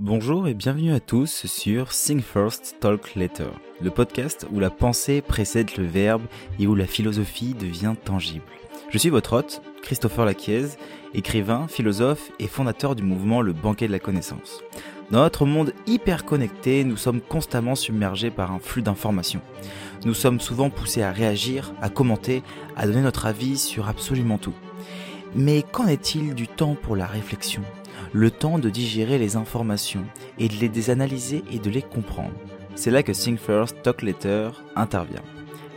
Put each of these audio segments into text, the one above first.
Bonjour et bienvenue à tous sur Think First, Talk Later, le podcast où la pensée précède le verbe et où la philosophie devient tangible. Je suis votre hôte, Christopher Laquiez, écrivain, philosophe et fondateur du mouvement Le Banquet de la Connaissance. Dans notre monde hyper connecté, nous sommes constamment submergés par un flux d'informations. Nous sommes souvent poussés à réagir, à commenter, à donner notre avis sur absolument tout. Mais qu'en est-il du temps pour la réflexion? Le temps de digérer les informations et de les analyser et de les comprendre. C'est là que Think First, Talk Later intervient.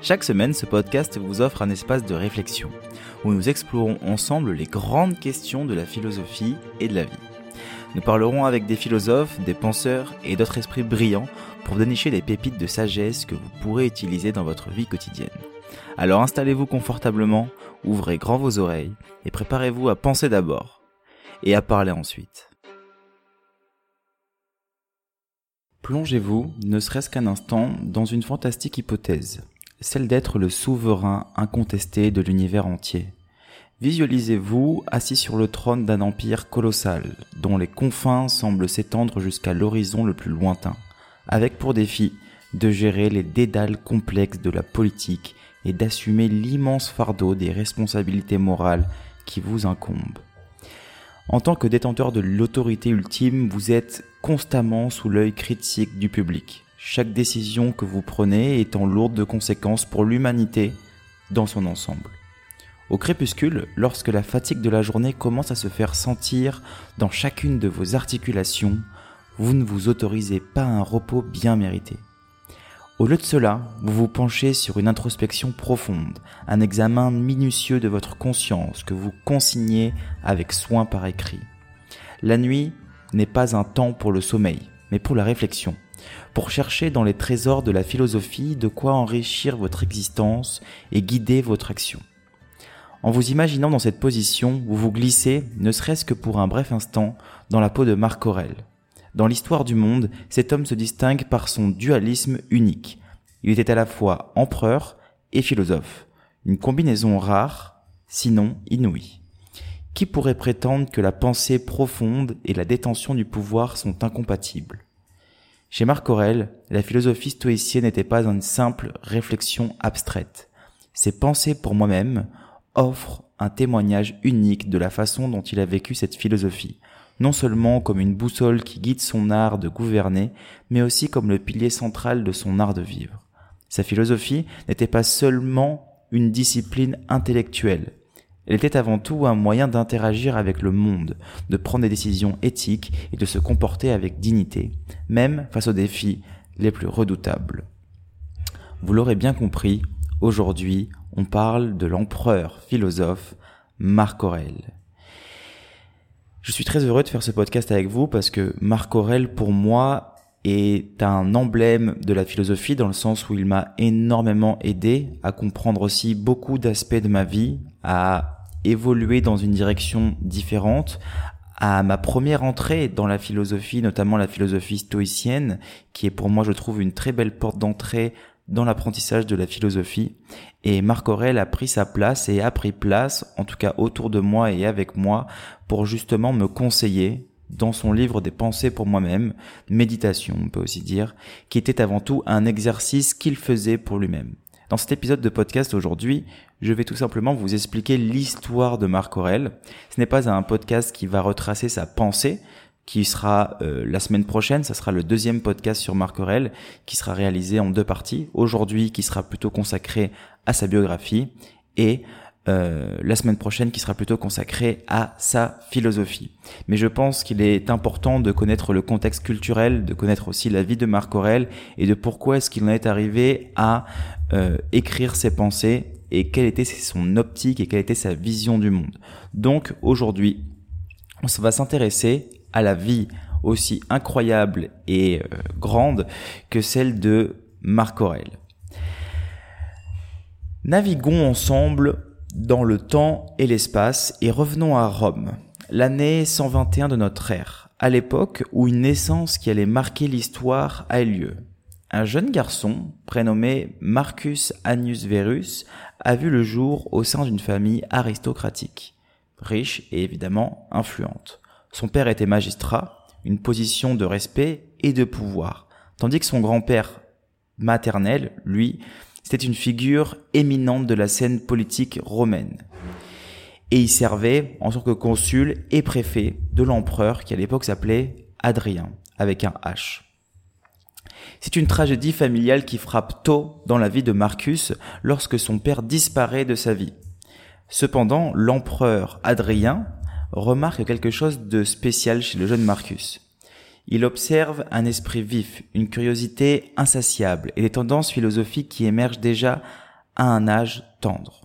Chaque semaine, ce podcast vous offre un espace de réflexion où nous explorons ensemble les grandes questions de la philosophie et de la vie. Nous parlerons avec des philosophes, des penseurs et d'autres esprits brillants pour dénicher des pépites de sagesse que vous pourrez utiliser dans votre vie quotidienne. Alors installez-vous confortablement, ouvrez grand vos oreilles et préparez-vous à penser d'abord et à parler ensuite. Plongez-vous, ne serait-ce qu'un instant, dans une fantastique hypothèse, celle d'être le souverain incontesté de l'univers entier. Visualisez-vous assis sur le trône d'un empire colossal, dont les confins semblent s'étendre jusqu'à l'horizon le plus lointain, avec pour défi de gérer les dédales complexes de la politique et d'assumer l'immense fardeau des responsabilités morales qui vous incombent. En tant que détenteur de l'autorité ultime, vous êtes constamment sous l'œil critique du public, chaque décision que vous prenez étant lourde de conséquences pour l'humanité dans son ensemble. Au crépuscule, lorsque la fatigue de la journée commence à se faire sentir dans chacune de vos articulations, vous ne vous autorisez pas un repos bien mérité. Au lieu de cela, vous vous penchez sur une introspection profonde, un examen minutieux de votre conscience que vous consignez avec soin par écrit. La nuit n'est pas un temps pour le sommeil, mais pour la réflexion, pour chercher dans les trésors de la philosophie de quoi enrichir votre existence et guider votre action. En vous imaginant dans cette position, vous vous glissez, ne serait-ce que pour un bref instant, dans la peau de Marc Aurèle, dans l'histoire du monde, cet homme se distingue par son dualisme unique. Il était à la fois empereur et philosophe, une combinaison rare, sinon inouïe. Qui pourrait prétendre que la pensée profonde et la détention du pouvoir sont incompatibles? Chez Marc Aurèle, la philosophie stoïcienne n'était pas une simple réflexion abstraite. Ses pensées pour moi-même offrent un témoignage unique de la façon dont il a vécu cette philosophie, non seulement comme une boussole qui guide son art de gouverner, mais aussi comme le pilier central de son art de vivre. Sa philosophie n'était pas seulement une discipline intellectuelle, elle était avant tout un moyen d'interagir avec le monde, de prendre des décisions éthiques et de se comporter avec dignité, même face aux défis les plus redoutables. Vous l'aurez bien compris, aujourd'hui, on parle de l'empereur philosophe Marc Aurèle. Je suis très heureux de faire ce podcast avec vous parce que Marc Aurel, pour moi, est un emblème de la philosophie dans le sens où il m'a énormément aidé à comprendre aussi beaucoup d'aspects de ma vie, à évoluer dans une direction différente, à ma première entrée dans la philosophie, notamment la philosophie stoïcienne, qui est pour moi, je trouve, une très belle porte d'entrée dans l'apprentissage de la philosophie. Et Marc Aurel a pris sa place et a pris place, en tout cas autour de moi et avec moi, pour justement me conseiller dans son livre des pensées pour moi-même, méditation on peut aussi dire, qui était avant tout un exercice qu'il faisait pour lui-même. Dans cet épisode de podcast aujourd'hui, je vais tout simplement vous expliquer l'histoire de Marc Aurel. Ce n'est pas un podcast qui va retracer sa pensée, qui sera euh, la semaine prochaine. Ça sera le deuxième podcast sur Marc Aurel, qui sera réalisé en deux parties. Aujourd'hui, qui sera plutôt consacré à sa biographie, et euh, la semaine prochaine qui sera plutôt consacrée à sa philosophie. Mais je pense qu'il est important de connaître le contexte culturel, de connaître aussi la vie de Marc Aurel et de pourquoi est-ce qu'il en est arrivé à euh, écrire ses pensées et quelle était son optique et quelle était sa vision du monde. Donc aujourd'hui, on va s'intéresser à la vie aussi incroyable et euh, grande que celle de Marc Aurèle. Naviguons ensemble dans le temps et l'espace et revenons à Rome, l'année 121 de notre ère, à l'époque où une naissance qui allait marquer l'histoire a eu lieu. Un jeune garçon, prénommé Marcus Annius Verus, a vu le jour au sein d'une famille aristocratique, riche et évidemment influente. Son père était magistrat, une position de respect et de pouvoir, tandis que son grand-père maternel, lui, c'était une figure éminente de la scène politique romaine. Et il servait en tant que consul et préfet de l'empereur qui à l'époque s'appelait Adrien, avec un H. C'est une tragédie familiale qui frappe tôt dans la vie de Marcus lorsque son père disparaît de sa vie. Cependant, l'empereur Adrien remarque quelque chose de spécial chez le jeune Marcus. Il observe un esprit vif, une curiosité insatiable et des tendances philosophiques qui émergent déjà à un âge tendre.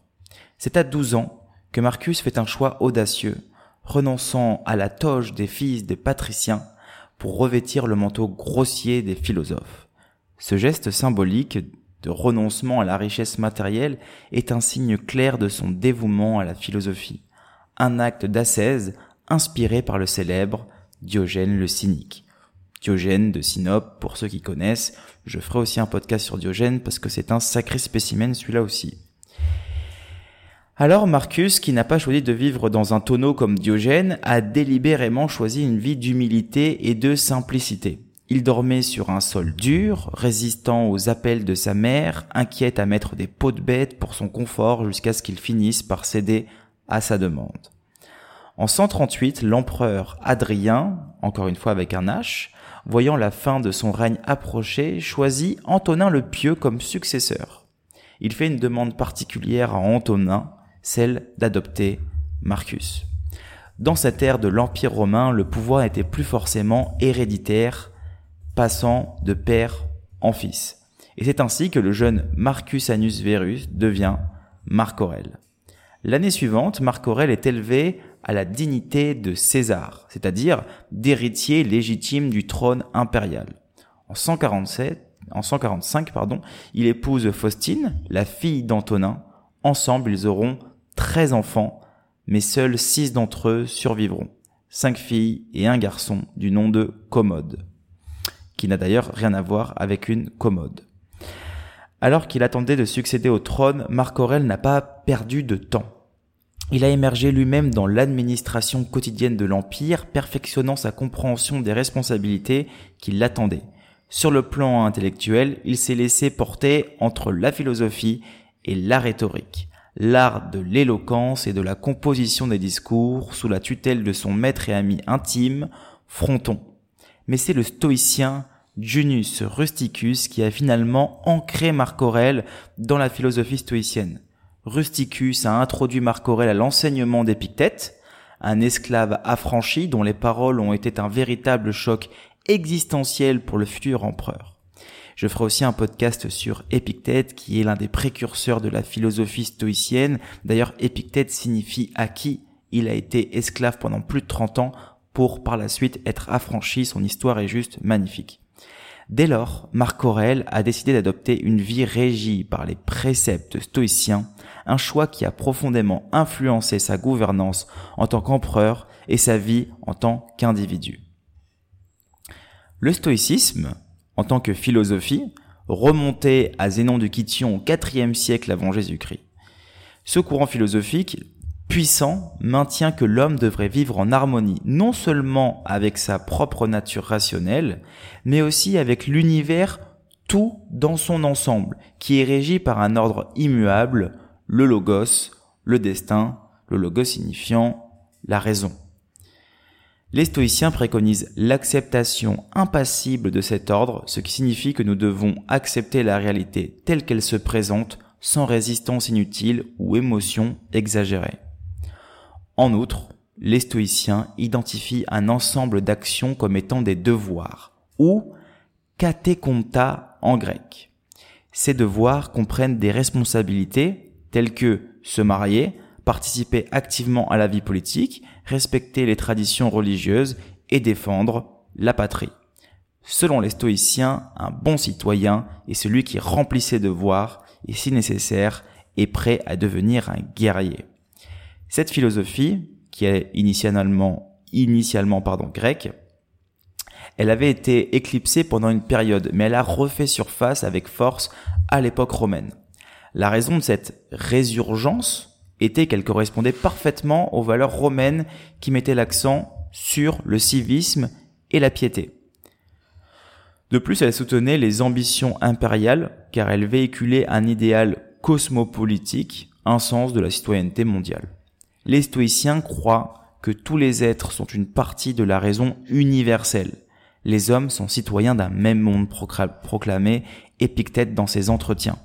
C'est à 12 ans que Marcus fait un choix audacieux, renonçant à la toge des fils des patriciens pour revêtir le manteau grossier des philosophes. Ce geste symbolique de renoncement à la richesse matérielle est un signe clair de son dévouement à la philosophie, un acte d'ascèse inspiré par le célèbre Diogène le cynique. Diogène de Sinope, pour ceux qui connaissent, je ferai aussi un podcast sur Diogène parce que c'est un sacré spécimen celui-là aussi. Alors Marcus, qui n'a pas choisi de vivre dans un tonneau comme Diogène, a délibérément choisi une vie d'humilité et de simplicité. Il dormait sur un sol dur, résistant aux appels de sa mère, inquiète à mettre des pots de bête pour son confort jusqu'à ce qu'il finisse par céder à sa demande. En 138, l'empereur Adrien, encore une fois avec un H, voyant la fin de son règne approcher, choisit Antonin le Pieux comme successeur. Il fait une demande particulière à Antonin, celle d'adopter Marcus. Dans cette ère de l'Empire romain, le pouvoir n'était plus forcément héréditaire, passant de père en fils. Et c'est ainsi que le jeune Marcus Annus Verus devient Marc Aurèle. L'année suivante, Marc Aurèle est élevé à la dignité de César, c'est-à-dire d'héritier légitime du trône impérial. En 147, en 145, pardon, il épouse Faustine, la fille d'Antonin. Ensemble, ils auront 13 enfants, mais seuls 6 d'entre eux survivront. 5 filles et un garçon du nom de Commode, qui n'a d'ailleurs rien à voir avec une commode. Alors qu'il attendait de succéder au trône, Marc Aurèle n'a pas perdu de temps. Il a émergé lui-même dans l'administration quotidienne de l'Empire, perfectionnant sa compréhension des responsabilités qui l'attendaient. Sur le plan intellectuel, il s'est laissé porter entre la philosophie et la rhétorique l'art de l'éloquence et de la composition des discours sous la tutelle de son maître et ami intime, Fronton. Mais c'est le stoïcien Junius Rusticus qui a finalement ancré Marc Aurèle dans la philosophie stoïcienne. Rusticus a introduit Marc Aurèle à l'enseignement d'Épictète, un esclave affranchi dont les paroles ont été un véritable choc existentiel pour le futur empereur. Je ferai aussi un podcast sur Épictète, qui est l'un des précurseurs de la philosophie stoïcienne. D'ailleurs, Épictète signifie à qui il a été esclave pendant plus de 30 ans pour par la suite être affranchi. Son histoire est juste magnifique. Dès lors, Marc Aurèle a décidé d'adopter une vie régie par les préceptes stoïciens, un choix qui a profondément influencé sa gouvernance en tant qu'empereur et sa vie en tant qu'individu. Le stoïcisme, en tant que philosophie, remontait à Zénon de Kition au IVe siècle avant Jésus-Christ. Ce courant philosophique puissant maintient que l'homme devrait vivre en harmonie non seulement avec sa propre nature rationnelle, mais aussi avec l'univers tout dans son ensemble, qui est régi par un ordre immuable, le logos, le destin, le logos signifiant la raison. Les stoïciens préconisent l'acceptation impassible de cet ordre, ce qui signifie que nous devons accepter la réalité telle qu'elle se présente sans résistance inutile ou émotion exagérée. En outre, les stoïciens identifient un ensemble d'actions comme étant des devoirs, ou katekonta en grec. Ces devoirs comprennent des responsabilités telles que se marier, participer activement à la vie politique, respecter les traditions religieuses et défendre la patrie. Selon les stoïciens, un bon citoyen est celui qui remplit ses devoirs et si nécessaire est prêt à devenir un guerrier. Cette philosophie, qui est initialement, initialement pardon, grecque, elle avait été éclipsée pendant une période, mais elle a refait surface avec force à l'époque romaine. La raison de cette résurgence était qu'elle correspondait parfaitement aux valeurs romaines qui mettaient l'accent sur le civisme et la piété. De plus, elle soutenait les ambitions impériales car elle véhiculait un idéal cosmopolitique, un sens de la citoyenneté mondiale. Les stoïciens croient que tous les êtres sont une partie de la raison universelle. Les hommes sont citoyens d'un même monde proclamé Épictète dans ses entretiens.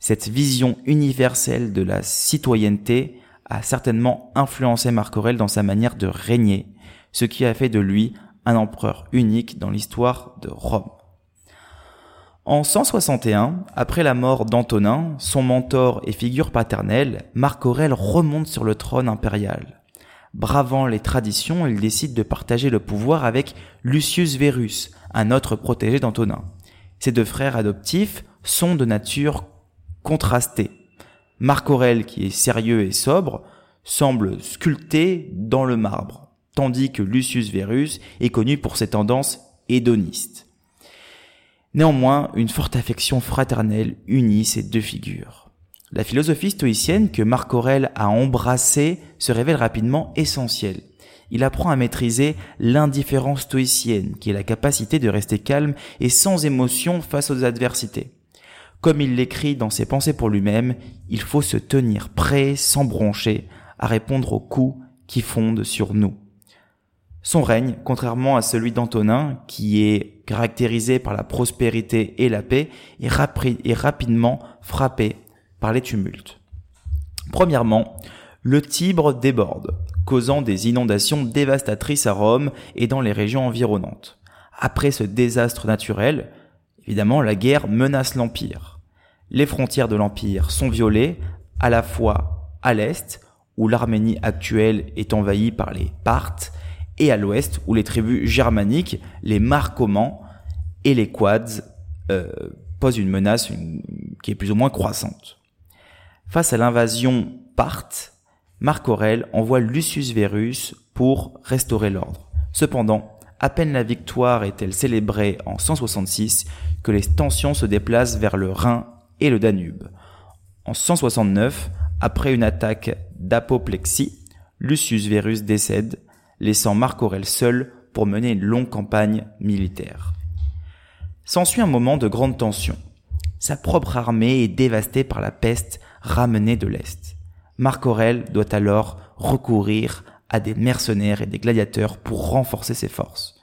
Cette vision universelle de la citoyenneté a certainement influencé Marc Aurèle dans sa manière de régner, ce qui a fait de lui un empereur unique dans l'histoire de Rome. En 161, après la mort d'Antonin, son mentor et figure paternelle, Marc Aurèle remonte sur le trône impérial. Bravant les traditions, il décide de partager le pouvoir avec Lucius Verus, un autre protégé d'Antonin. Ces deux frères adoptifs sont de nature contrastée. Marc Aurèle, qui est sérieux et sobre, semble sculpté dans le marbre, tandis que Lucius Verus est connu pour ses tendances hédonistes. Néanmoins, une forte affection fraternelle unit ces deux figures. La philosophie stoïcienne que Marc Aurèle a embrassée se révèle rapidement essentielle. Il apprend à maîtriser l'indifférence stoïcienne, qui est la capacité de rester calme et sans émotion face aux adversités. Comme il l'écrit dans ses pensées pour lui-même, il faut se tenir prêt, sans broncher, à répondre aux coups qui fondent sur nous. Son règne, contrairement à celui d'Antonin, qui est caractérisé par la prospérité et la paix, est, rapidement frappé par les tumultes. Premièrement, le Tibre déborde, causant des inondations dévastatrices à Rome et dans les régions environnantes. Après ce désastre naturel, évidemment, la guerre menace l'Empire. Les frontières de l'Empire sont violées, à la fois à l'Est, où l'Arménie actuelle est envahie par les Parthes, et à l'ouest où les tribus germaniques, les Marcomans et les Quads euh, posent une menace qui est plus ou moins croissante. Face à l'invasion parthe, Marc Aurèle envoie Lucius Verus pour restaurer l'ordre. Cependant, à peine la victoire est-elle célébrée en 166 que les tensions se déplacent vers le Rhin et le Danube. En 169, après une attaque d'apoplexie, Lucius Verus décède laissant Marc Aurèle seul pour mener une longue campagne militaire. S'ensuit un moment de grande tension. Sa propre armée est dévastée par la peste ramenée de l'Est. Marc Aurèle doit alors recourir à des mercenaires et des gladiateurs pour renforcer ses forces.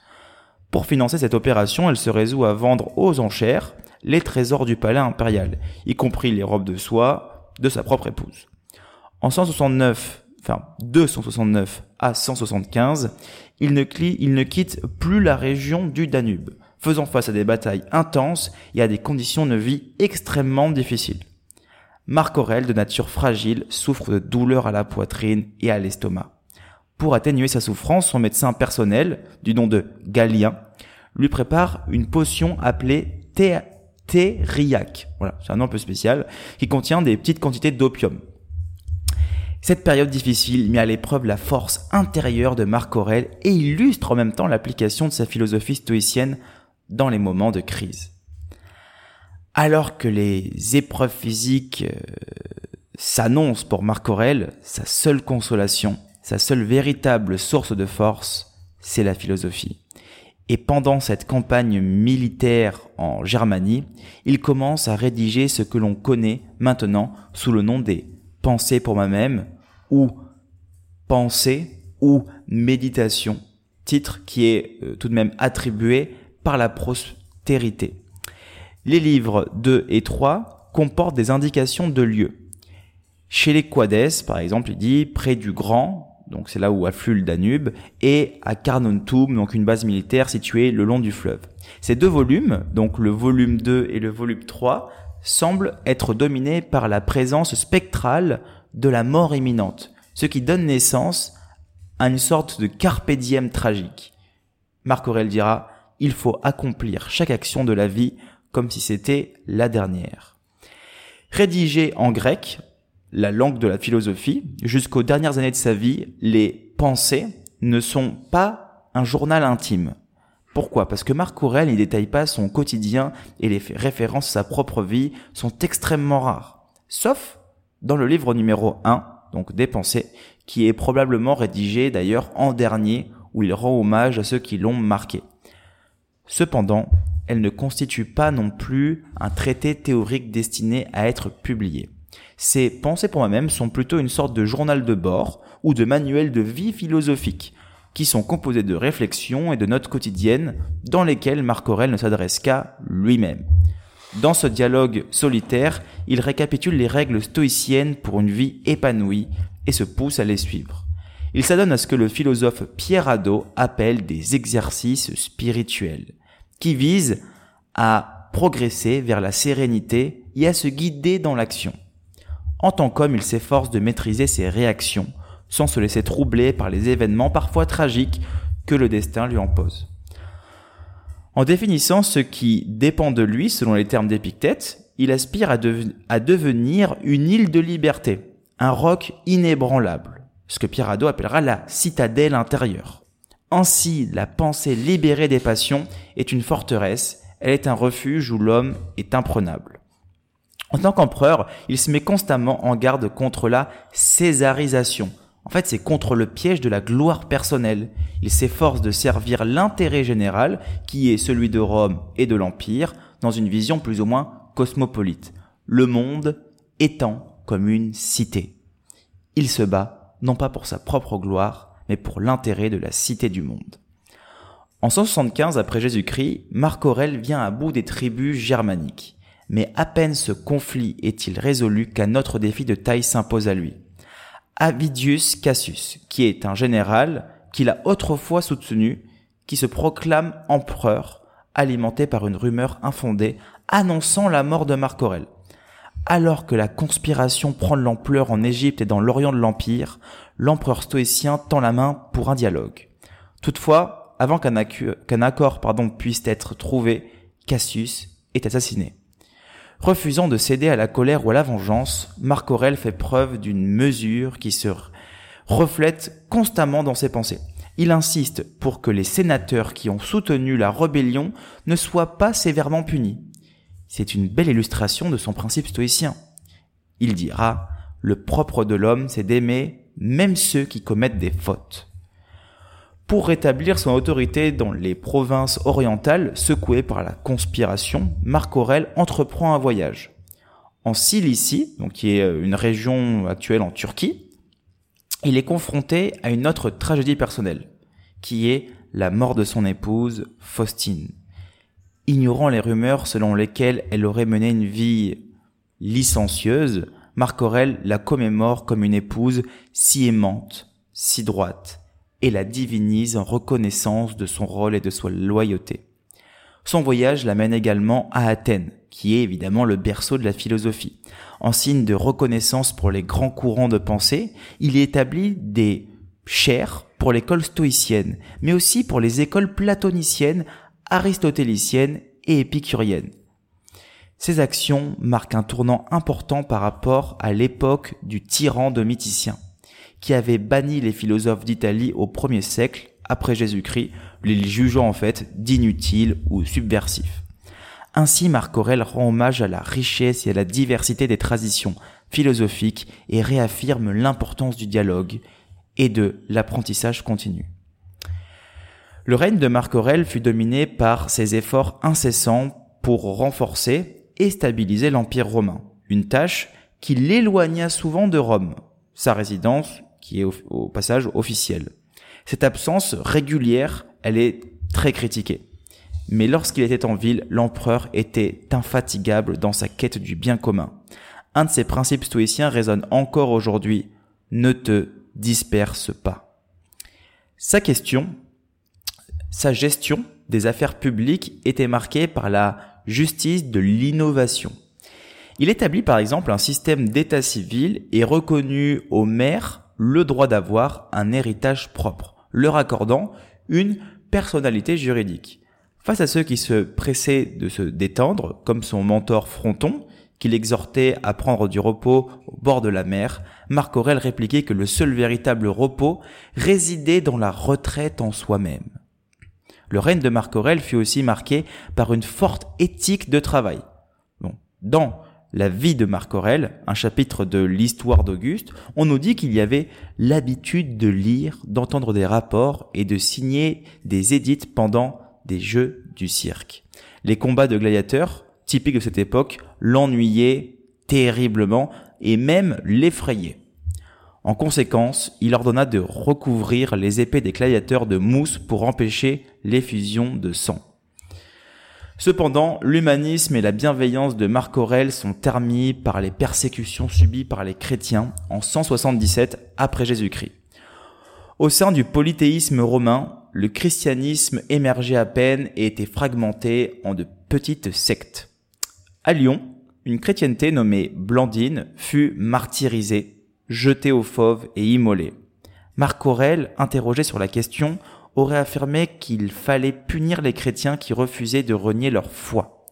Pour financer cette opération, elle se résout à vendre aux enchères les trésors du palais impérial, y compris les robes de soie de sa propre épouse. En 169, enfin 269 à 175, il ne, quitte plus la région du Danube, faisant face à des batailles intenses et à des conditions de vie extrêmement difficiles. Marc Aurèle, de nature fragile, souffre de douleurs à la poitrine et à l'estomac. Pour atténuer sa souffrance, son médecin personnel, du nom de Galien, lui prépare une potion appelée thériaque. Voilà, c'est un nom un peu spécial, qui contient des petites quantités d'opium. Cette période difficile met à l'épreuve la force intérieure de Marc Aurèle et illustre en même temps l'application de sa philosophie stoïcienne dans les moments de crise. Alors que les épreuves physiques euh, s'annoncent pour Marc Aurèle, sa seule consolation, sa seule véritable source de force, c'est la philosophie. Et pendant cette campagne militaire en Germanie, il commence à rédiger ce que l'on connaît maintenant sous le nom des pensée pour moi-même ou pensée ou méditation, titre qui est euh, tout de même attribué par la postérité. Les livres 2 et 3 comportent des indications de lieux. Chez les Quades, par exemple, il dit près du Grand, donc c'est là où afflue le Danube, et à Carnuntum, donc une base militaire située le long du fleuve. Ces deux volumes, donc le volume 2 et le volume 3, semble être dominé par la présence spectrale de la mort imminente, ce qui donne naissance à une sorte de carpe tragique. Marc Aurèle dira, il faut accomplir chaque action de la vie comme si c'était la dernière. Rédigé en grec, la langue de la philosophie, jusqu'aux dernières années de sa vie, les pensées ne sont pas un journal intime. Pourquoi? Parce que Marc Aurèle ne détaille pas son quotidien et les références à sa propre vie sont extrêmement rares. Sauf dans le livre numéro 1, donc des pensées, qui est probablement rédigé d'ailleurs en dernier où il rend hommage à ceux qui l'ont marqué. Cependant, elle ne constitue pas non plus un traité théorique destiné à être publié. Ses pensées pour moi-même sont plutôt une sorte de journal de bord ou de manuel de vie philosophique, qui sont composés de réflexions et de notes quotidiennes dans lesquelles Marc Aurèle ne s'adresse qu'à lui-même. Dans ce dialogue solitaire, il récapitule les règles stoïciennes pour une vie épanouie et se pousse à les suivre. Il s'adonne à ce que le philosophe Pierre Hadot appelle des exercices spirituels, qui visent à progresser vers la sérénité et à se guider dans l'action. En tant qu'homme, il s'efforce de maîtriser ses réactions, sans se laisser troubler par les événements parfois tragiques que le destin lui impose. En définissant ce qui dépend de lui, selon les termes d'Épictète, il aspire à, devenir une île de liberté, un roc inébranlable, ce que Pierre appellera la citadelle intérieure. Ainsi, la pensée libérée des passions est une forteresse, elle est un refuge où l'homme est imprenable. En tant qu'empereur, il se met constamment en garde contre la césarisation, en fait, c'est contre le piège de la gloire personnelle. Il s'efforce de servir l'intérêt général, qui est celui de Rome et de l'Empire, dans une vision plus ou moins cosmopolite. Le monde étant comme une cité. Il se bat, non pas pour sa propre gloire, mais pour l'intérêt de la cité du monde. En 175 après Jésus-Christ, Marc Aurèle vient à bout des tribus germaniques. Mais à peine ce conflit est-il résolu qu'un autre défi de taille s'impose à lui. Avidius Cassius, qui est un général qu'il a autrefois soutenu, qui se proclame empereur, alimenté par une rumeur infondée annonçant la mort de Marc Aurèle. Alors que la conspiration prend de l'ampleur en Égypte et dans l'Orient de l'Empire, l'empereur stoïcien tend la main pour un dialogue. Toutefois, avant qu'un accord puisse être trouvé, Cassius est assassiné. Refusant de céder à la colère ou à la vengeance, Marc Aurèle fait preuve d'une mesure qui se reflète constamment dans ses pensées. Il insiste pour que les sénateurs qui ont soutenu la rébellion ne soient pas sévèrement punis. C'est une belle illustration de son principe stoïcien. Il dira, le propre de l'homme, c'est d'aimer même ceux qui commettent des fautes. Pour rétablir son autorité dans les provinces orientales secouées par la conspiration, Marc Aurèle entreprend un voyage. En Cilicie, donc qui est euh, une région actuelle en Turquie, il est confronté à une autre tragédie personnelle, qui est la mort de son épouse, Faustine. Ignorant les rumeurs selon lesquelles elle aurait mené une vie licencieuse, Marc Aurèle la commémore comme une épouse si aimante, si droite, et la divinise en reconnaissance de son rôle et de sa loyauté. Son voyage l'amène également à Athènes, qui est évidemment le berceau de la philosophie. En signe de reconnaissance pour les grands courants de pensée, il y établit des chaires pour l'école stoïcienne, mais aussi pour les écoles platoniciennes, aristotéliciennes et épicuriennes. Ces actions marquent un tournant important par rapport à l'époque du tyran domiticien qui avait banni les philosophes d'Italie au premier siècle après Jésus-Christ, les jugeant en fait d'inutiles ou subversifs. Ainsi, Marc Aurèle rend hommage à la richesse et à la diversité des traditions philosophiques et réaffirme l'importance du dialogue et de l'apprentissage continu. Le règne de Marc Aurèle fut dominé par ses efforts incessants pour renforcer et stabiliser l'Empire romain, une tâche qui l'éloigna souvent de Rome, sa résidence qui est au, passage officiel. Cette absence régulière, elle est très critiquée. Mais lorsqu'il était en ville, l'empereur était infatigable dans sa quête du bien commun. Un de ses principes stoïciens résonne encore aujourd'hui. Ne te disperse pas. Sa question, sa gestion des affaires publiques était marquée par la justice de l'innovation. Il établit par exemple un système d'état civil et reconnu aux maires le droit d'avoir un héritage propre, leur accordant une personnalité juridique. Face à ceux qui se pressaient de se détendre, comme son mentor Fronton, qui l'exhortait à prendre du repos au bord de la mer, Marc Aurèle répliquait que le seul véritable repos résidait dans la retraite en soi-même. Le règne de Marc Aurèle fut aussi marqué par une forte éthique de travail. Bon, la vie de Marc Aurèle, un chapitre de l'histoire d'Auguste, on nous dit qu'il y avait l'habitude de lire, d'entendre des rapports et de signer des édits pendant des jeux du cirque. Les combats de gladiateurs, typiques de cette époque, l'ennuyaient terriblement et même l'effrayaient. En conséquence, il ordonna de recouvrir les épées des gladiateurs de mousse pour empêcher l'effusion de sang. Cependant, l'humanisme et la bienveillance de Marc Aurèle sont termis par les persécutions subies par les chrétiens en 177 après Jésus-Christ. Au sein du polythéisme romain, le christianisme émergeait à peine et était fragmenté en de petites sectes. À Lyon, une chrétienté nommée Blandine fut martyrisée, jetée aux fauves et immolée. Marc Aurèle, interrogé sur la question, aurait affirmé qu'il fallait punir les chrétiens qui refusaient de renier leur foi.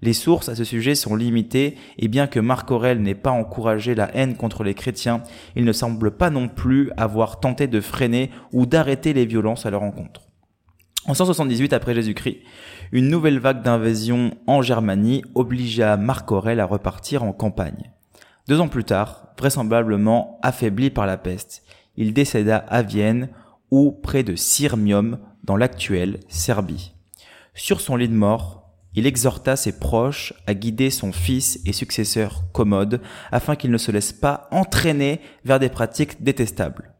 Les sources à ce sujet sont limitées et bien que Marc Aurèle n'ait pas encouragé la haine contre les chrétiens, il ne semble pas non plus avoir tenté de freiner ou d'arrêter les violences à leur encontre. En 178 après Jésus-Christ, une nouvelle vague d'invasion en Germanie obligea Marc Aurèle à repartir en campagne. Deux ans plus tard, vraisemblablement affaibli par la peste, il décéda à Vienne ou près de Sirmium dans l'actuelle Serbie. Sur son lit de mort, il exhorta ses proches à guider son fils et successeur Commode afin qu'il ne se laisse pas entraîner vers des pratiques détestables.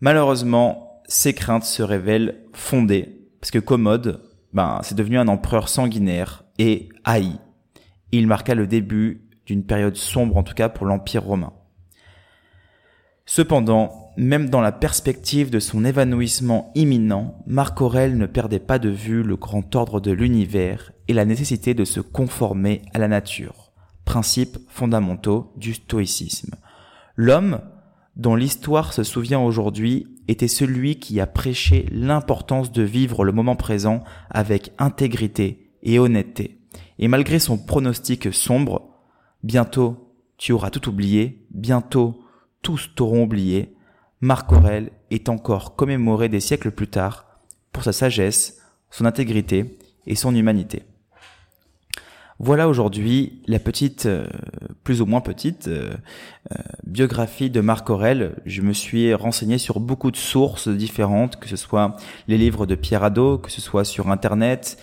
Malheureusement, ces craintes se révèlent fondées parce que Commode, ben, c'est devenu un empereur sanguinaire et haï. Il marqua le début d'une période sombre en tout cas pour l'Empire romain. Cependant, même dans la perspective de son évanouissement imminent, Marc Aurèle ne perdait pas de vue le grand ordre de l'univers et la nécessité de se conformer à la nature, principes fondamentaux du stoïcisme. L'homme, dont l'histoire se souvient aujourd'hui, était celui qui a prêché l'importance de vivre le moment présent avec intégrité et honnêteté. Et malgré son pronostic sombre, bientôt tu auras tout oublié, bientôt tous t'auront oublié, Marc Aurèle est encore commémoré des siècles plus tard pour sa sagesse, son intégrité et son humanité. Voilà aujourd'hui la petite, euh, plus ou moins petite, euh, euh, biographie de Marc Aurèle. Je me suis renseigné sur beaucoup de sources différentes, que ce soit les livres de Pierre Hadot, que ce soit sur Internet.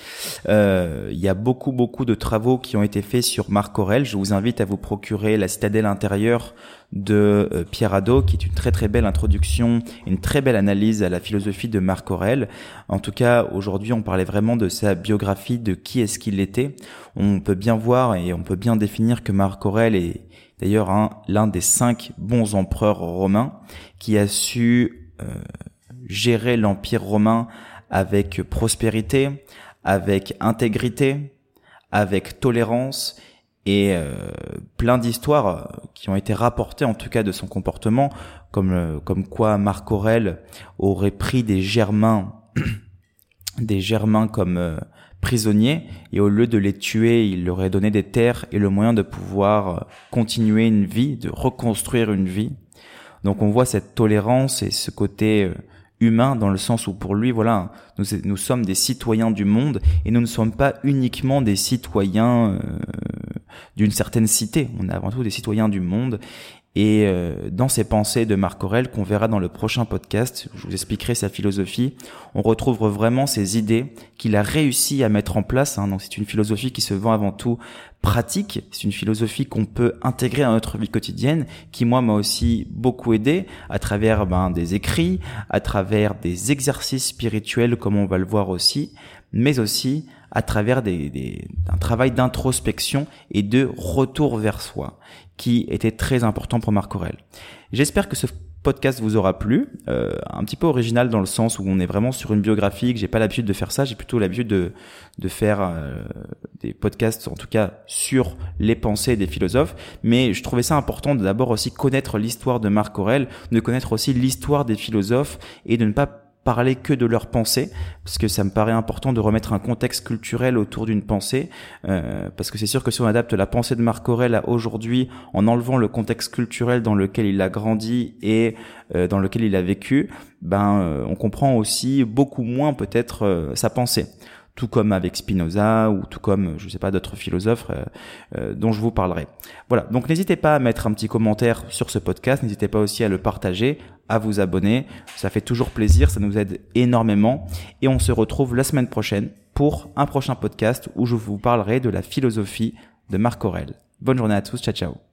il y a beaucoup, beaucoup de travaux qui ont été faits sur Marc Aurèle. Je vous invite à vous procurer La citadelle intérieure de euh, Pierre Hadot, qui est une très très belle introduction, une très belle analyse à la philosophie de Marc Aurèle. En tout cas, aujourd'hui, on parlait vraiment de sa biographie, de qui est-ce qu'il était. On peut bien voir et on peut bien définir que Marc Aurèle est d'ailleurs l'un des cinq bons empereurs romains qui a su euh, gérer l'empire romain avec prospérité, avec intégrité, avec tolérance et euh, plein d'histoires qui ont été rapportées en tout cas de son comportement comme euh, comme quoi Marc Aurèle aurait pris des Germains des Germains comme euh, prisonniers et au lieu de les tuer, il leur aurait donné des terres et le moyen de pouvoir continuer une vie, de reconstruire une vie. Donc on voit cette tolérance et ce côté humain dans le sens où pour lui, voilà, nous, nous sommes des citoyens du monde et nous ne sommes pas uniquement des citoyens d'une certaine cité. On est avant tout des citoyens du monde. Et euh, dans ces pensées de Marc Aurèle, qu'on verra dans le prochain podcast, je vous expliquerai sa philosophie, on retrouve vraiment ces idées qu'il a réussi à mettre en place. Hein. Donc c'est une philosophie qui se vend avant tout pratique, c'est une philosophie qu'on peut intégrer à notre vie quotidienne, qui moi m'a aussi beaucoup aidé à travers ben, des écrits, à travers des exercices spirituels comme on va le voir aussi, mais aussi à travers des, un travail d'introspection et de retour vers soi, qui était très important pour Marc Aurel. J'espère que ce podcast vous aura plu, euh, un petit peu original dans le sens où on est vraiment sur une biographie, que j'ai pas l'habitude de faire ça, j'ai plutôt l'habitude de, de faire euh, des podcasts en tout cas sur les pensées des philosophes, mais je trouvais ça important de d'abord aussi connaître l'histoire de Marc Aurel, de connaître aussi l'histoire des philosophes et de ne pas parler que de leur pensée, parce que ça me paraît important de remettre un contexte culturel autour d'une pensée, euh, parce que c'est sûr que si on adapte la pensée de Marc Aurèle à aujourd'hui, en enlevant le contexte culturel dans lequel il a grandi et euh, dans lequel il a vécu, ben euh, on comprend aussi beaucoup moins peut-être sa pensée. Tout comme avec Spinoza ou tout comme, je sais pas, d'autres philosophes euh, euh, dont je vous parlerai. Voilà, donc n'hésitez pas à mettre un petit commentaire sur ce podcast, n'hésitez pas aussi à le partager, à vous abonner, ça fait toujours plaisir, ça nous aide énormément et on se retrouve la semaine prochaine pour un prochain podcast où je vous parlerai de la philosophie de Marc Aurel. Bonne journée à tous, ciao ciao.